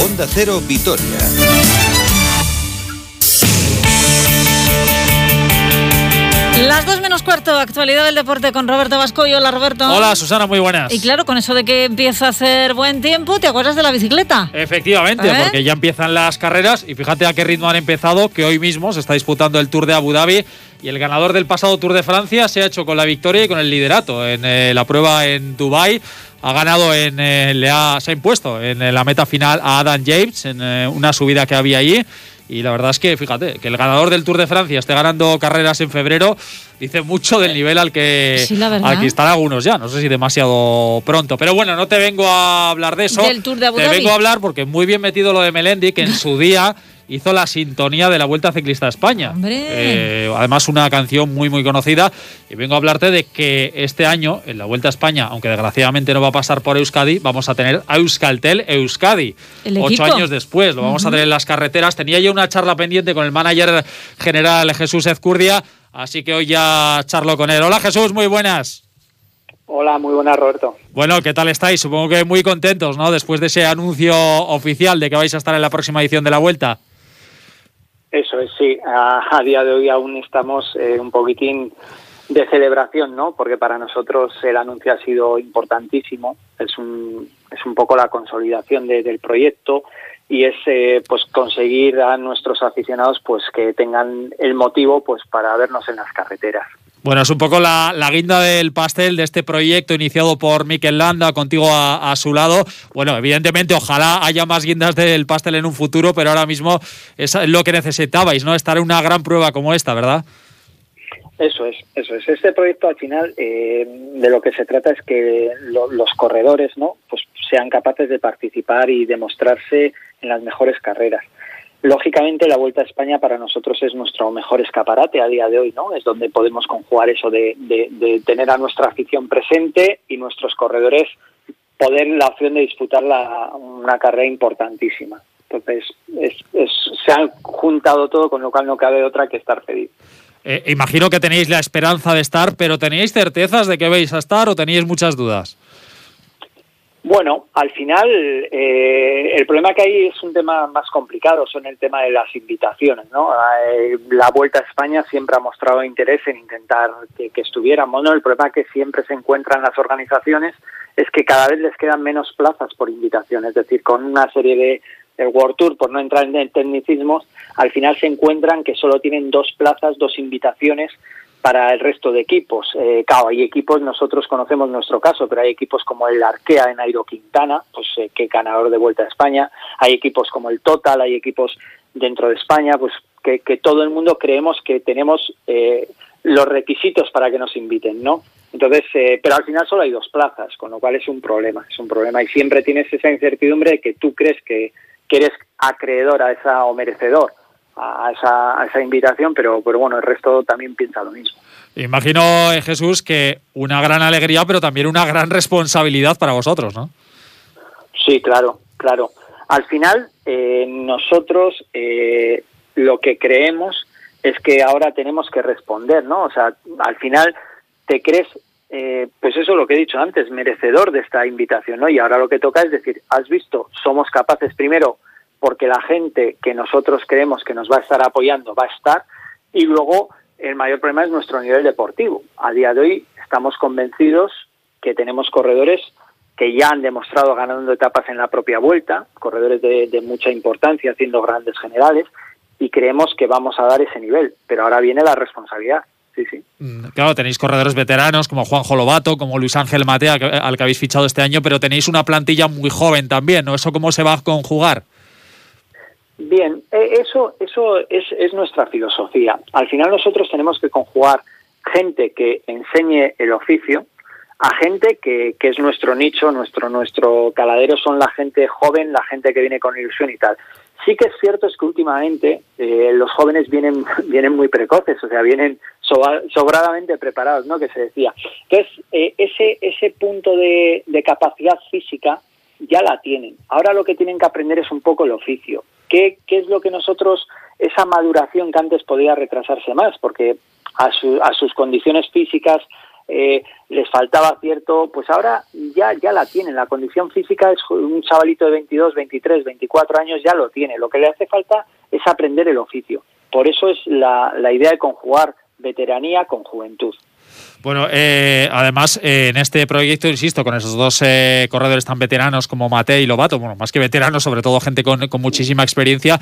Onda Cero Vitoria. Las dos menos cuarto, actualidad del deporte con Roberto Vasco y hola Roberto. Hola Susana, muy buenas. Y claro, con eso de que empieza a hacer buen tiempo, ¿te acuerdas de la bicicleta? Efectivamente, ¿Eh? porque ya empiezan las carreras y fíjate a qué ritmo han empezado, que hoy mismo se está disputando el Tour de Abu Dhabi y el ganador del pasado Tour de Francia se ha hecho con la victoria y con el liderato en eh, la prueba en Dubai. Ha ganado en, eh, le ha, se ha impuesto en eh, la meta final a Adam James en eh, una subida que había allí. Y la verdad es que, fíjate, que el ganador del Tour de Francia esté ganando carreras en febrero dice mucho del nivel al que, Sí, al que están algunos ya. No sé si demasiado pronto. Pero bueno, no te vengo a hablar de eso. Del Tour de Abu te vengo a hablar porque muy bien metido lo de Melendi, que en su día hizo la sintonía de la Vuelta Ciclista a España. Hombre. Eh, además, una canción muy, muy conocida. Y vengo a hablarte de que este año, en la Vuelta a España, aunque desgraciadamente no va a pasar por Euskadi, vamos a tener a Euskaltel Euskadi. El Ocho años después, lo vamos a tener en las carreteras. Tenía yo una charla pendiente con el manager general Jesús Ezcurdia, así que hoy ya charlo con él. Hola Jesús, muy buenas. Hola, muy buenas, Roberto. Bueno, ¿qué tal estáis? Supongo que muy contentos, ¿no? Después de ese anuncio oficial de que vais a estar en la próxima edición de la Vuelta. Eso es, sí. A, a día de hoy aún estamos eh, un poquitín de celebración, ¿no? Porque para nosotros el anuncio ha sido importantísimo. Es un, es un poco la consolidación de- del proyecto y es eh, pues conseguir a nuestros aficionados pues que tengan el motivo pues para vernos en las carreteras. Bueno, es un poco la, la guinda del pastel de este proyecto iniciado por Mikel Landa, contigo a, a su lado. Bueno, evidentemente, ojalá haya más guindas del pastel en un futuro, pero ahora mismo es lo que necesitabais, ¿no? Estar en una gran prueba como esta, ¿verdad? Eso es, eso es. Este proyecto al final eh, de lo que se trata es que lo- los corredores, ¿no? Pues sean capaces de participar y demostrarse en las mejores carreras. Lógicamente la Vuelta a España para nosotros es nuestro mejor escaparate a día de hoy, ¿no? Es donde podemos conjugar eso de, de- de tener a nuestra afición presente y nuestros corredores poder la opción de disputar la- una carrera importantísima. Entonces, es- se han juntado todo, con lo cual no cabe otra que estar feliz. Eh, imagino que tenéis la esperanza de estar, pero ¿tenéis certezas de que vais a estar o tenéis muchas dudas? Bueno, al final eh, el problema que hay es un tema más complicado, son el tema de las invitaciones, ¿no? Eh, la Vuelta a España siempre ha mostrado interés en intentar que, que estuviéramos, ¿no? El problema que siempre se encuentran las organizaciones es que cada vez les quedan menos plazas por invitación, es decir, con una serie de el World Tour, por no entrar en tecnicismos, al final se encuentran que solo tienen dos plazas, dos invitaciones para el resto de equipos. Eh, claro, hay equipos, nosotros conocemos nuestro caso, pero hay equipos como el Arkea en Nairo Quintana, pues eh, que ganador de Vuelta a España, hay equipos como el Total, hay equipos dentro de España, pues que, que todo el mundo creemos que tenemos eh, los requisitos para que nos inviten, ¿no? Entonces, eh, pero al final solo hay dos plazas, con lo cual es un problema, es un problema y siempre tienes esa incertidumbre de que tú crees que, que eres acreedor a esa o merecedor a esa, a esa invitación, pero, pero bueno, el resto también piensa lo mismo. Imagino, eh, Jesús, que una gran alegría, pero también una gran responsabilidad para vosotros, ¿no? Sí, claro, claro. Al final, eh, nosotros eh, lo que creemos es que ahora tenemos que responder, ¿no? O sea, al final te crees, eh, pues eso lo que he dicho antes, merecedor de esta invitación, ¿no? Y ahora lo que toca es decir, has visto, somos capaces primero porque la gente que nosotros creemos que nos va a estar apoyando va a estar y luego el mayor problema es nuestro nivel deportivo. A día de hoy estamos convencidos que tenemos corredores que ya han demostrado ganando etapas en la propia vuelta, corredores de, de mucha importancia haciendo grandes generales y creemos que vamos a dar ese nivel, pero ahora viene la responsabilidad. Sí, sí. Mm, Claro, tenéis corredores veteranos como Juanjo Lobato, como Luis Ángel Matea, que- al que habéis fichado este año, pero tenéis una plantilla muy joven también, ¿no? ¿Eso cómo se va a conjugar? Bien, eh, eso, eso es, es nuestra filosofía. Al final nosotros tenemos que conjugar gente que enseñe el oficio a gente que, que es nuestro nicho, nuestro, nuestro caladero son la gente joven, la gente que viene con ilusión y tal. Sí que es cierto es que últimamente eh, los jóvenes vienen, vienen muy precoces, o sea, vienen sobradamente preparados, ¿no? Que se decía. Entonces, eh, ese, ese punto de, capacidad física ya la tienen. Ahora lo que tienen que aprender es un poco el oficio. ¿Qué, qué es lo que nosotros, esa maduración que antes podía retrasarse más? Porque a, a sus condiciones físicas eh, les faltaba cierto, pues ahora ya, ya la tienen. La condición física es un chavalito de 22, 23, 24 años ya lo tiene. Lo que le hace falta es aprender el oficio. Por eso es la, la idea de conjugar veteranía con juventud. Bueno, eh, además, eh, en este proyecto, insisto, con esos dos eh, corredores tan veteranos como Mate y Lobato, bueno, más que veteranos, sobre todo gente con, muchísima experiencia,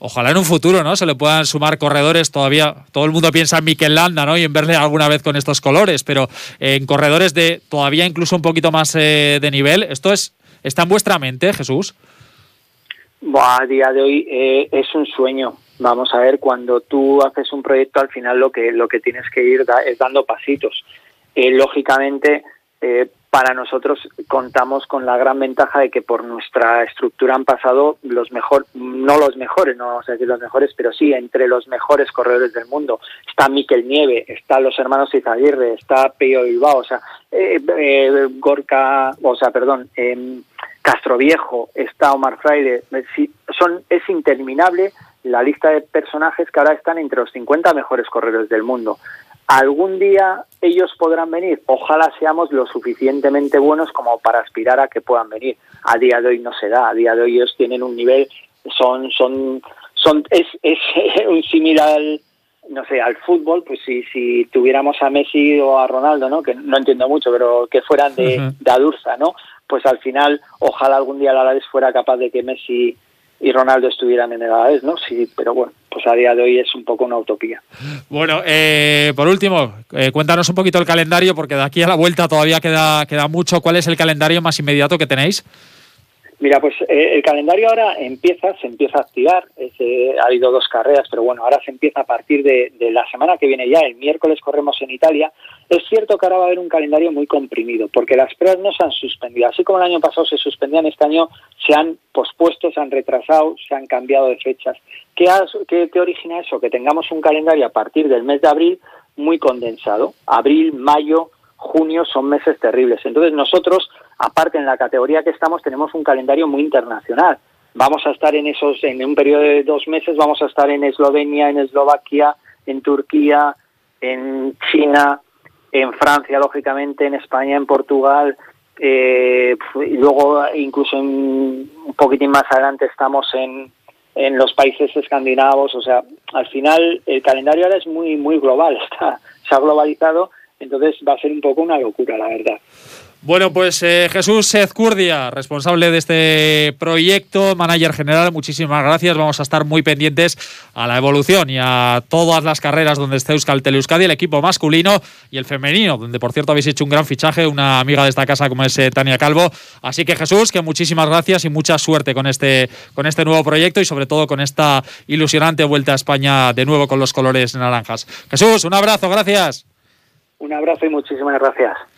ojalá en un futuro, ¿no? Se le puedan sumar corredores todavía. Todo el mundo piensa en Mikel Landa, ¿no? Y en verle alguna vez con estos colores, pero en corredores de todavía incluso un poquito más de nivel. ¿Esto es está en vuestra mente, Jesús? a día de hoy es un sueño. Vamos a ver, cuando tú haces un proyecto, al final lo que, lo que tienes que ir es dando pasitos. Eh, lógicamente, eh, para nosotros contamos con la gran ventaja de que por nuestra estructura han pasado los mejores, no los mejores, no vamos a decir los mejores, pero sí entre los mejores corredores del mundo. Está Miquel Nieve, está los hermanos Izaguirre, está Peyo Bilbao, o sea, eh, eh Gorka, o sea, perdón, eh, Castro Viejo, está Omar Fraile, son, es interminable la lista de personajes que ahora están entre los 50 mejores corredores del mundo. Algún día ellos podrán venir, ojalá seamos lo suficientemente buenos como para aspirar a que puedan venir. A día de hoy no se da, a día de hoy ellos tienen un nivel, son, son, son, es, es un similar no sé, al fútbol, pues si, si tuviéramos a Messi o a Ronaldo, ¿no? Que no entiendo mucho, pero que fueran de, de Adurza, ¿no? Pues al final, ojalá algún día la Alavés fuera capaz de que Messi y Ronaldo estuvieran en Alavés, ¿no? Sí, pero bueno, pues a día de hoy es un poco una utopía. Bueno, eh, por último, eh, cuéntanos un poquito el calendario, porque de aquí a la vuelta todavía queda, queda mucho. ¿Cuál es el calendario más inmediato que tenéis? Mira, pues eh, el calendario ahora empieza, se empieza a activar. ha habido dos carreras, pero bueno, ahora se empieza a partir de, la semana que viene ya. El miércoles corremos en Italia. Es cierto que ahora va a haber un calendario muy comprimido, porque las pruebas no se han suspendido. Así como el año pasado se suspendían, este año se han pospuesto, se han retrasado, se han cambiado de fechas. ¿Qué, qué, qué origina eso? Que tengamos un calendario a partir del mes de abril muy condensado. Abril, mayo, junio son meses terribles. Entonces nosotros Aparte, en la categoría que estamos tenemos un calendario muy internacional. Vamos a estar en esos, en un periodo de dos meses, vamos a estar en Eslovenia, en Eslovaquia, en Turquía, en China, en Francia, lógicamente, en España, en Portugal, eh, y luego incluso un poquitín más adelante estamos en, en los países escandinavos, o sea, al final el calendario ahora es muy muy global, está, se ha globalizado, entonces va a ser un poco una locura, la verdad. Bueno, pues eh, Jesús Ezcurdia, responsable de este proyecto, manager general, muchísimas gracias. Vamos a estar muy pendientes a la evolución y a todas las carreras donde esté Euskaltel Euskadi, el equipo masculino y el femenino, donde por cierto habéis hecho un gran fichaje, una amiga de esta casa como es eh, Tania Calvo. Así que Jesús, que muchísimas gracias y mucha suerte con este, con este nuevo proyecto y sobre todo con esta ilusionante vuelta a España de nuevo con los colores naranjas. Jesús, un abrazo, gracias. Un abrazo y muchísimas gracias.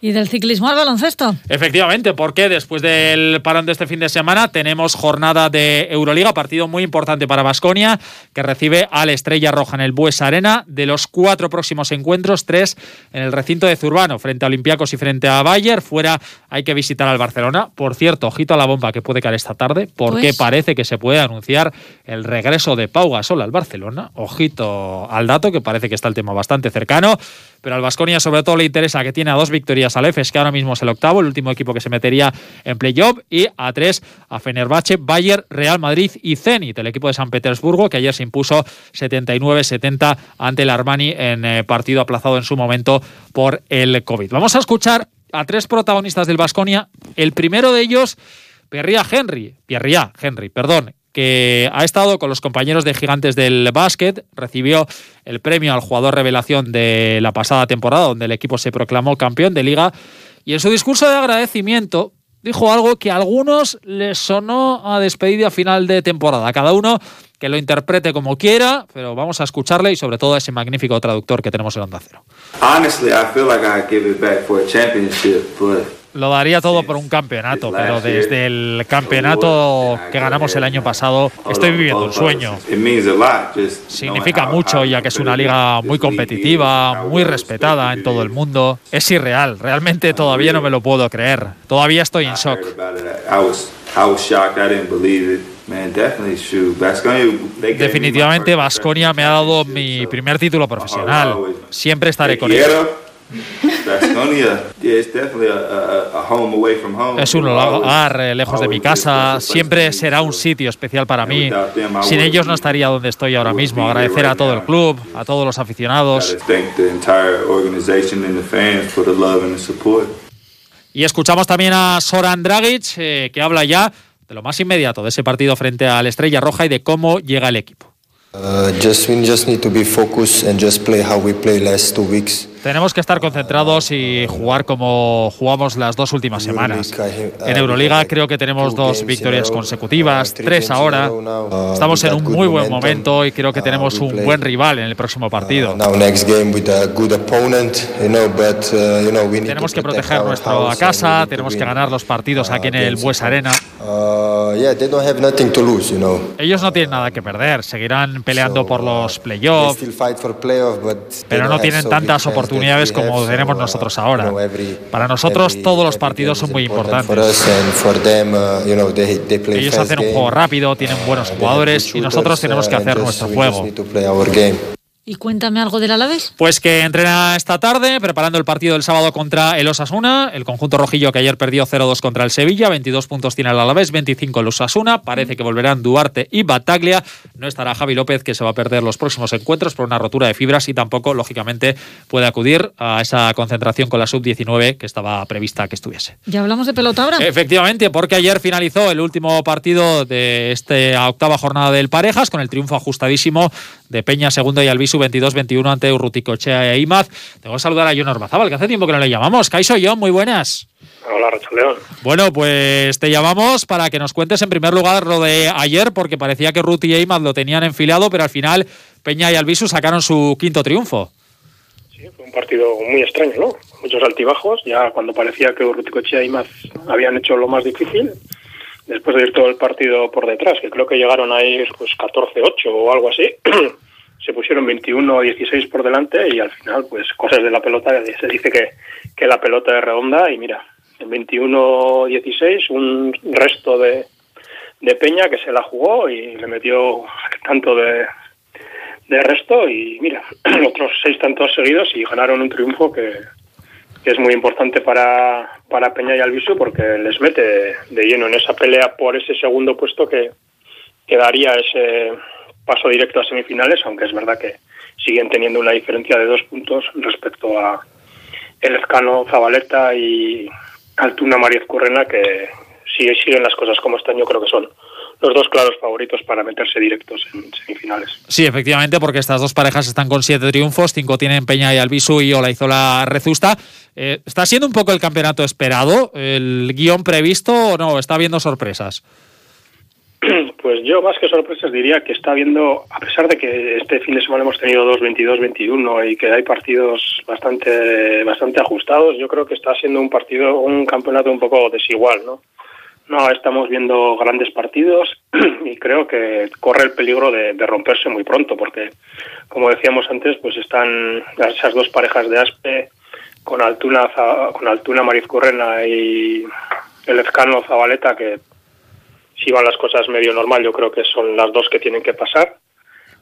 ¿Y del ciclismo al baloncesto? Efectivamente, porque después del parón de este fin de semana tenemos jornada de Euroliga, partido muy importante para Basconia, que recibe a la Estrella Roja en el Bues Arena. De los cuatro próximos encuentros, tres en el recinto de Zurbano, frente a Olympiacos y frente a Bayer. Fuera hay que visitar al Barcelona. Por cierto, ojito a la bomba que puede caer esta tarde, porque pues- parece que se puede anunciar el regreso de Pau Gasol al Barcelona. Ojito al dato, que parece que está el tema bastante cercano pero al Vasconia sobre todo le interesa que tiene a dos victorias al EFES, que ahora mismo es el octavo, el último equipo que se metería en playoff, y a tres a Fenerbahce, Bayer, Real Madrid y Zenit, el equipo de San Petersburgo, que ayer se impuso 79-70 ante el Armani en eh, partido aplazado en su momento por el COVID. Vamos a escuchar a tres protagonistas del Vasconia. El primero de ellos, Pierria Henry, Pierria Henry, perdón, que ha estado con los compañeros de Gigantes del Básquet, recibió el premio al jugador revelación de la pasada temporada, donde el equipo se proclamó campeón de liga, y en su discurso de agradecimiento dijo algo que a algunos les sonó a despedida final de temporada. Cada uno que lo interprete como quiera, pero vamos a escucharle y sobre todo a ese magnífico traductor que tenemos en Onda Cero. Honestly, I feel like I give it back for a championship, lo daría todo por un campeonato, pero desde el campeonato que ganamos el año pasado estoy viviendo un sueño. Significa mucho ya que es una liga muy competitiva, muy respetada en todo el mundo. Es irreal, realmente todavía no me lo puedo creer. Todavía estoy en shock. Definitivamente Vasconia me ha dado mi primer título profesional. Siempre estaré con él Es un hogar lejos de mi casa, siempre será un sitio especial para mí. Sin ellos no estaría donde estoy ahora mismo. Agradecer a todo el club, a todos los aficionados. Y escuchamos también a Soran Dragic, eh, que habla ya de lo más inmediato de ese partido frente al Estrella Roja y de cómo llega el equipo. Uh, just we just need to be focused and just play how we play last two weeks. Tenemos que estar concentrados y jugar como jugamos las dos últimas semanas. En Euroliga creo que tenemos dos victorias consecutivas, tres ahora. Estamos en un muy buen momento y creo que tenemos un buen rival en el próximo partido. Tenemos que proteger nuestra casa, tenemos que ganar los partidos aquí en el Bues Arena. Ellos no tienen nada que perder, seguirán peleando por los playoffs, pero no tienen tantas oportunidades como tenemos nosotros ahora. Para nosotros todos los partidos son muy importantes. Ellos hacen un juego rápido, tienen buenos jugadores y nosotros tenemos que hacer nuestro juego. Y cuéntame algo del Alavés. Pues que entrena esta tarde, preparando el partido del sábado contra el Osasuna. El conjunto rojillo que ayer perdió 0-2 contra el Sevilla. 22 puntos tiene el Alavés, 25 el Osasuna. Parece que volverán Duarte y Bataglia. No estará Javi López, que se va a perder los próximos encuentros por una rotura de fibras y tampoco, lógicamente, puede acudir a esa concentración con la sub-19 que estaba prevista que estuviese. ¿Ya hablamos de pelota ahora? Efectivamente, porque ayer finalizó el último partido de esta octava jornada del Parejas con el triunfo ajustadísimo de Peña segundo y Albisu 22-21 ante Urruticochea e Imaz. Tengo que saludar a John Orbazabal, que hace tiempo que no le llamamos. Kaiso John, muy buenas. Hola, Racha León. Bueno, pues te llamamos para que nos cuentes en primer lugar lo de ayer, porque parecía que Ruti y Imaz lo tenían enfilado, pero al final Peña y Albisu sacaron su quinto triunfo. Sí, fue un partido muy extraño, ¿no? Muchos altibajos, ya cuando parecía que Urruticochea e Imaz habían hecho lo más difícil, después de ir todo el partido por detrás, que creo que llegaron a ir pues 14-8 o algo así, se pusieron 21-16 por delante y al final, pues cosas de la pelota, se dice que, que la pelota es redonda y mira, en 21-16 un resto de, de Peña que se la jugó y le metió tanto de, de resto y mira, otros seis tantos seguidos y ganaron un triunfo que, que es muy importante para, para Peña y Albisu porque les mete de lleno en esa pelea por ese segundo puesto que, que daría ese paso directo a semifinales, aunque es verdad que siguen teniendo una diferencia de dos puntos respecto a el Escano Zabaleta y Altuna Mariez Currena, que si siguen las cosas como están, yo creo que son los dos claros favoritos para meterse directos en semifinales. Sí, efectivamente, porque estas dos parejas están con siete triunfos, cinco tienen Peña y Albisu y Olaizola Rezusta. Eh, ¿Está siendo un poco el campeonato esperado, el guion previsto o no? ¿Está habiendo sorpresas? Pues yo más que sorpresas diría que está habiendo, a pesar de que este fin de semana hemos tenido dos 22-21 y que hay partidos bastante bastante ajustados, yo creo que está siendo un partido, un campeonato un poco desigual, ¿no? No, estamos viendo grandes partidos y creo que corre el peligro de, romperse muy pronto, porque, como decíamos antes, pues están esas dos parejas de Aspe con Altuna, con Altuna Marizcurrena y el Ezcano Zabaleta, que si van las cosas medio normal, yo creo que son las dos que tienen que pasar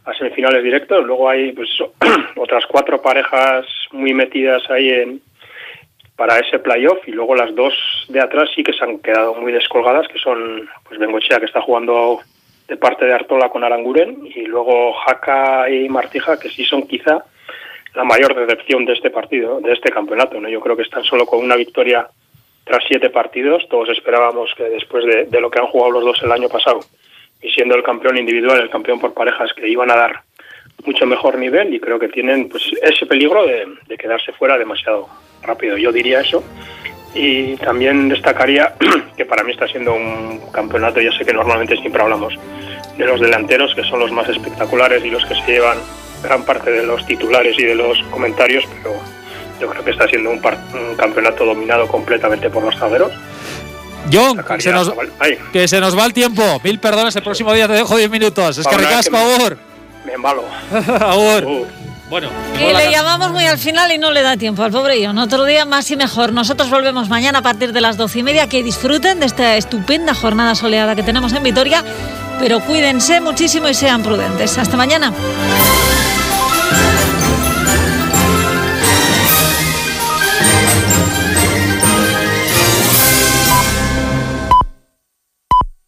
a semifinales directos. Luego hay pues otras cuatro parejas muy metidas ahí en, para ese playoff y luego las dos de atrás sí que se han quedado muy descolgadas, que son pues Bengochea que está jugando de parte de Artola con Aranguren y luego Jaca y Martija que sí son quizá la mayor decepción de este partido, de este campeonato. ¿no? Yo creo que están solo con una victoria tras siete partidos. Todos esperábamos que después de, lo que han jugado los dos el año pasado y siendo el campeón individual, el campeón por parejas, que iban a dar mucho mejor nivel y creo que tienen pues ese peligro de, de quedarse fuera demasiado rápido, yo diría eso. Y también destacaría que para mí está siendo un campeonato, yo sé que normalmente siempre hablamos de los delanteros, que son los más espectaculares y los que se llevan gran parte de los titulares y de los comentarios, pero yo creo que está siendo un, campeonato dominado completamente por los zagueros. John, que se, nos, que se, nos, va el tiempo. Mil perdones, el próximo día te dejo 10 minutos. Es que ricasco, favor. Me embalo. favor. Bueno. Y le llamamos muy al final y no le da tiempo al pobre John. Otro día más y mejor. Nosotros volvemos mañana a partir de las doce y media. Que disfruten de esta estupenda jornada soleada que tenemos en Vitoria. Pero cuídense muchísimo y sean prudentes. Hasta mañana.